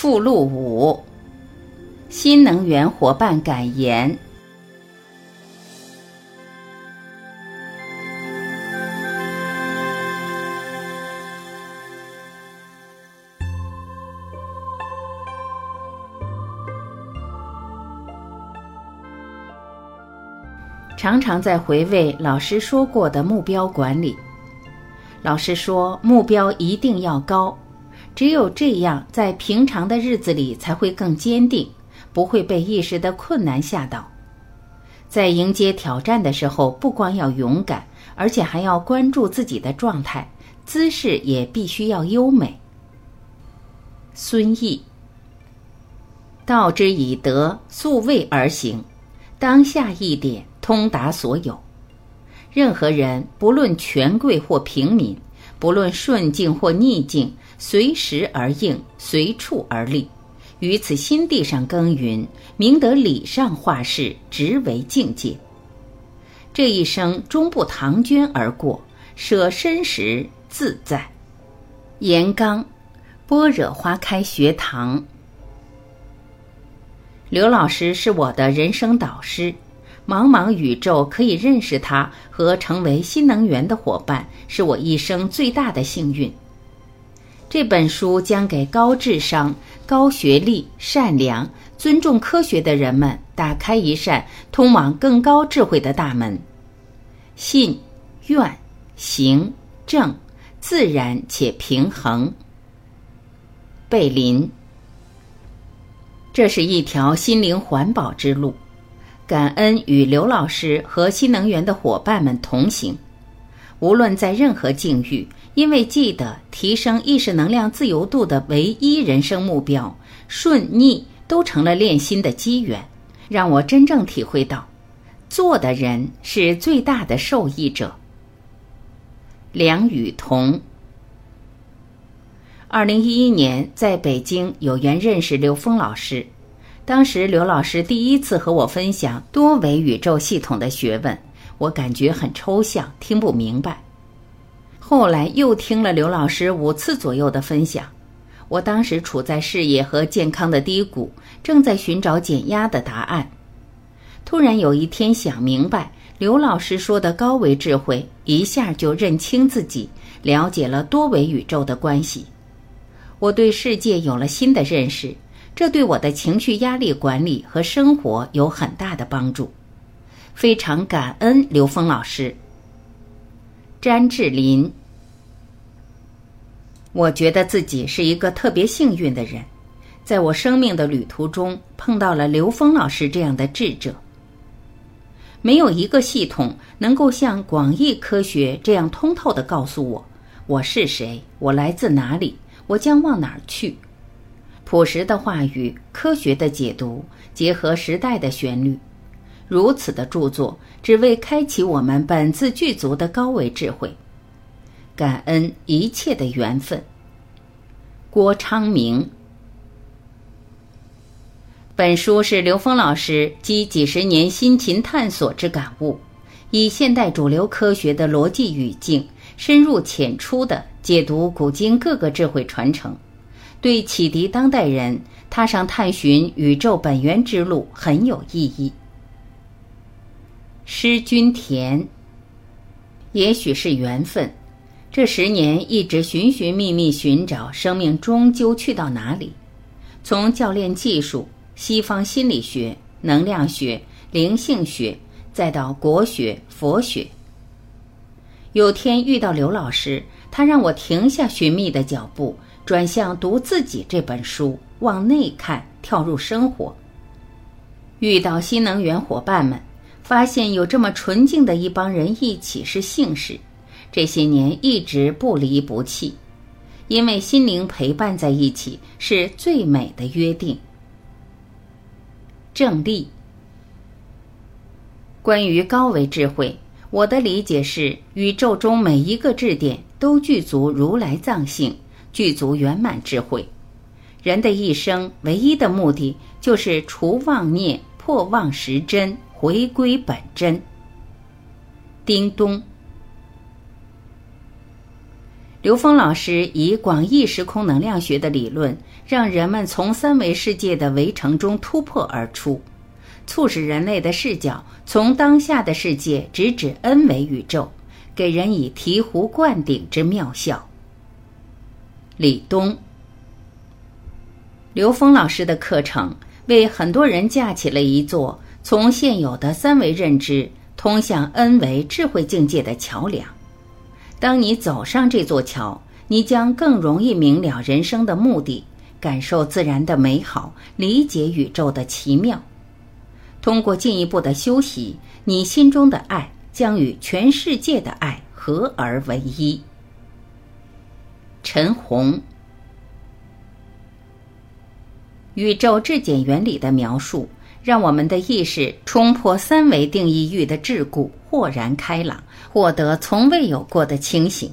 附录五：新能源伙伴感言。常常在回味老师说过的目标管理。老师说，目标一定要高。只有这样，在平常的日子里才会更坚定，不会被一时的困难吓倒。在迎接挑战的时候，不光要勇敢，而且还要关注自己的状态，姿势也必须要优美。孙毅，道之以德，素位而行，当下一点，通达所有。任何人，不论权贵或平民，不论顺境或逆境。随时而应，随处而立，于此心地上耕耘，明得理上化事，直为境界。这一生终不唐捐而过，舍身时自在。严刚，般若花开学堂。刘老师是我的人生导师，茫茫宇宙可以认识他和成为新能源的伙伴，是我一生最大的幸运。这本书将给高智商、高学历、善良、尊重科学的人们打开一扇通往更高智慧的大门。信、愿、行、正，自然且平衡。贝林，这是一条心灵环保之路。感恩与刘老师和新能源的伙伴们同行，无论在任何境遇。因为记得提升意识能量自由度的唯一人生目标，顺逆都成了练心的机缘，让我真正体会到，做的人是最大的受益者。梁雨桐，二零一一年在北京有缘认识刘峰老师，当时刘老师第一次和我分享多维宇宙系统的学问，我感觉很抽象，听不明白。后来又听了刘老师五次左右的分享，我当时处在事业和健康的低谷，正在寻找减压的答案。突然有一天想明白，刘老师说的高维智慧，一下就认清自己，了解了多维宇宙的关系。我对世界有了新的认识，这对我的情绪压力管理和生活有很大的帮助。非常感恩刘峰老师。詹志林，我觉得自己是一个特别幸运的人，在我生命的旅途中碰到了刘峰老师这样的智者。没有一个系统能够像广义科学这样通透的告诉我我是谁，我来自哪里，我将往哪儿去。朴实的话语，科学的解读，结合时代的旋律。如此的著作，只为开启我们本自具足的高维智慧。感恩一切的缘分。郭昌明，本书是刘峰老师积几十年辛勤探索之感悟，以现代主流科学的逻辑语境，深入浅出的解读古今各个智慧传承，对启迪当代人踏上探寻宇宙本源之路很有意义。施君田，也许是缘分，这十年一直寻寻觅觅寻找生命终究去到哪里。从教练技术、西方心理学、能量学、灵性学，再到国学、佛学。有天遇到刘老师，他让我停下寻觅的脚步，转向读自己这本书，往内看，跳入生活。遇到新能源伙伴们。发现有这么纯净的一帮人一起是幸事，这些年一直不离不弃，因为心灵陪伴在一起是最美的约定。正立，关于高维智慧，我的理解是：宇宙中每一个质点都具足如来藏性，具足圆满智慧。人的一生唯一的目的就是除妄念，破妄识真。回归本真。叮咚，刘峰老师以广义时空能量学的理论，让人们从三维世界的围城中突破而出，促使人类的视角从当下的世界直指 N 维宇宙，给人以醍醐灌顶之妙效。李东，刘峰老师的课程为很多人架起了一座从现有的三维认知通向 N 维智慧境界的桥梁。当你走上这座桥，你将更容易明了人生的目的，感受自然的美好，理解宇宙的奇妙。通过进一步的修习，你心中的爱将与全世界的爱合而为一。陈红，宇宙质检原理的描述。让我们的意识冲破三维定义域的桎梏，豁然开朗，获得从未有过的清醒。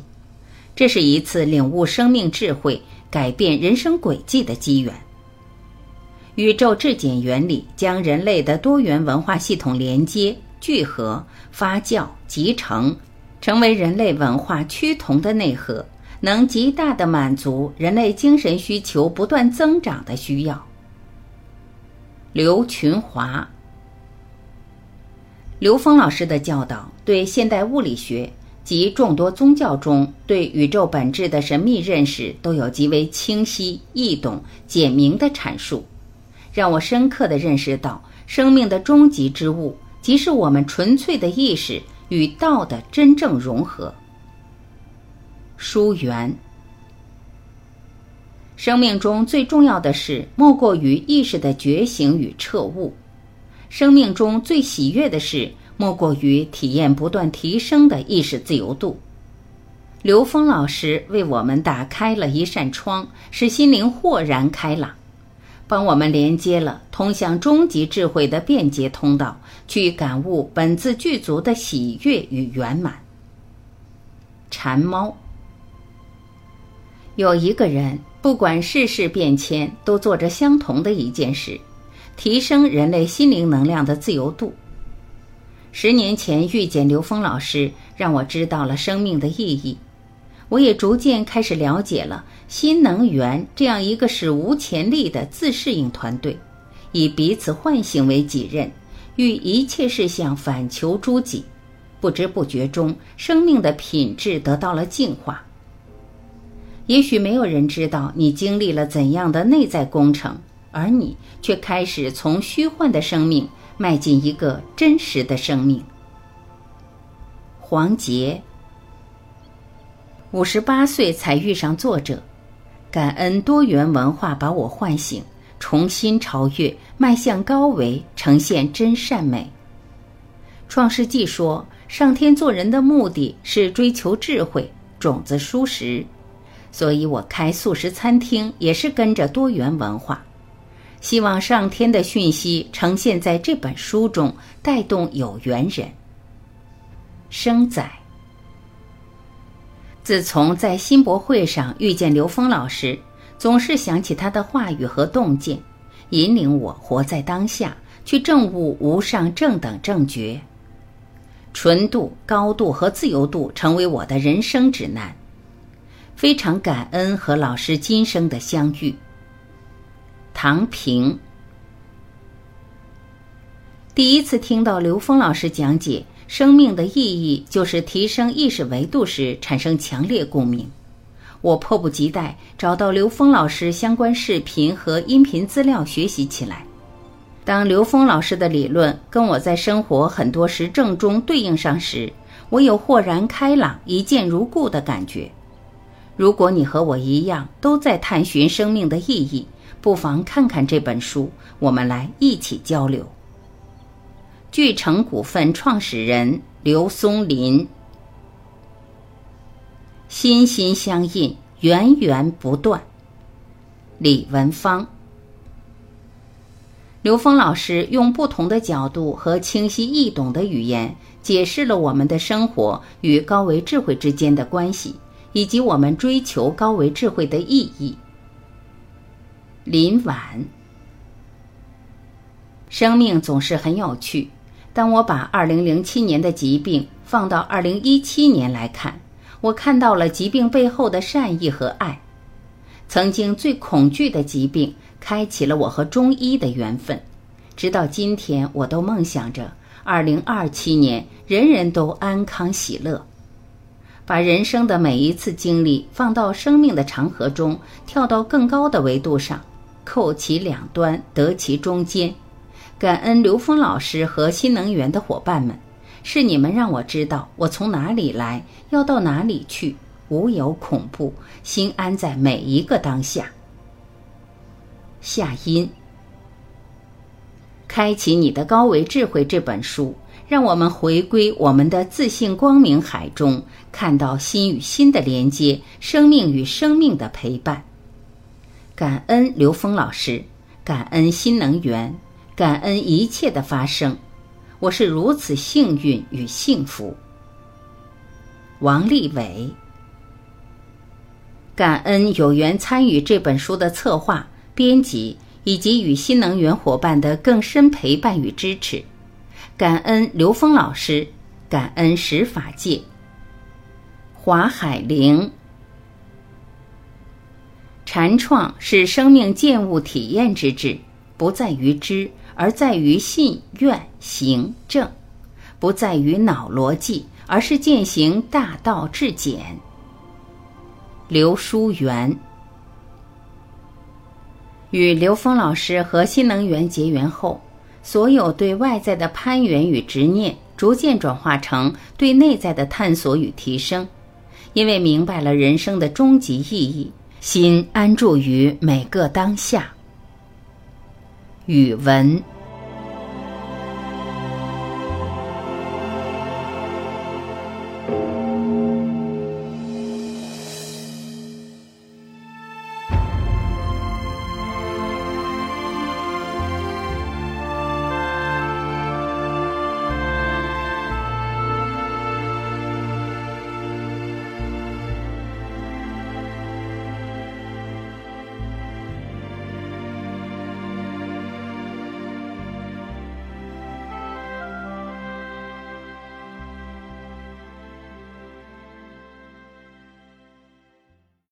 这是一次领悟生命智慧、改变人生轨迹的机缘。宇宙质检原理将人类的多元文化系统连接、聚合、发酵、集成，成为人类文化趋同的内核，能极大的满足人类精神需求不断增长的需要。刘群华、刘峰老师的教导，对现代物理学及众多宗教中对宇宙本质的神秘认识，都有极为清晰、易懂、简明的阐述，让我深刻的认识到，生命的终极之物，即是我们纯粹的意识与道的真正融合。疏缘。生命中最重要的事，莫过于意识的觉醒与彻悟；生命中最喜悦的事，莫过于体验不断提升的意识自由度。刘峰老师为我们打开了一扇窗，使心灵豁然开朗，帮我们连接了通向终极智慧的便捷通道，去感悟本自具足的喜悦与圆满。馋猫，有一个人。不管世事变迁，都做着相同的一件事：提升人类心灵能量的自由度。十年前遇见刘峰老师，让我知道了生命的意义。我也逐渐开始了解了新能源这样一个史无前例的自适应团队，以彼此唤醒为己任，欲一切事项反求诸己。不知不觉中，生命的品质得到了净化。也许没有人知道你经历了怎样的内在工程，而你却开始从虚幻的生命迈进一个真实的生命。黄杰，五十八岁才遇上作者，感恩多元文化把我唤醒，重新超越，迈向高维，呈现真善美。创世纪说，上天做人的目的是追求智慧，种子舒适。所以我开素食餐厅也是跟着多元文化，希望上天的讯息呈现在这本书中，带动有缘人。生仔，自从在新博会上遇见刘峰老师，总是想起他的话语和洞见，引领我活在当下，去证悟无上正等正觉。纯度、高度和自由度成为我的人生指南。非常感恩和老师今生的相遇。唐平，第一次听到刘峰老师讲解生命的意义就是提升意识维度时，产生强烈共鸣。我迫不及待找到刘峰老师相关视频和音频资料学习起来。当刘峰老师的理论跟我在生活很多实证中对应上时，我有豁然开朗、一见如故的感觉。如果你和我一样都在探寻生命的意义，不妨看看这本书，我们来一起交流。聚成股份创始人刘松林，心心相印，源源不断。李文芳，刘峰老师用不同的角度和清晰易懂的语言，解释了我们的生活与高维智慧之间的关系。以及我们追求高维智慧的意义。林婉，生命总是很有趣。当我把二零零七年的疾病放到二零一七年来看，我看到了疾病背后的善意和爱。曾经最恐惧的疾病，开启了我和中医的缘分。直到今天，我都梦想着二零二七年人人都安康喜乐。把人生的每一次经历放到生命的长河中，跳到更高的维度上，扣其两端，得其中间。感恩刘峰老师和新能源的伙伴们，是你们让我知道我从哪里来，要到哪里去。无有恐怖，心安在每一个当下。夏音，开启你的高维智慧这本书，让我们回归我们的自信光明海中，看到心与心的连接，生命与生命的陪伴。感恩刘峰老师，感恩新能源，感恩一切的发生。我是如此幸运与幸福。王立伟。感恩有缘参与这本书的策划、编辑，以及与新能源伙伴的更深陪伴与支持。感恩刘峰老师，感恩十法界。华海玲，禅创是生命见物体验之智，不在于知，而在于信愿行正；不在于脑逻辑，而是践行大道至简。刘书元与刘峰老师和新能源结缘后，所有对外在的攀援与执念，逐渐转化成对内在的探索与提升。因为明白了人生的终极意义，心安住于每个当下。语文。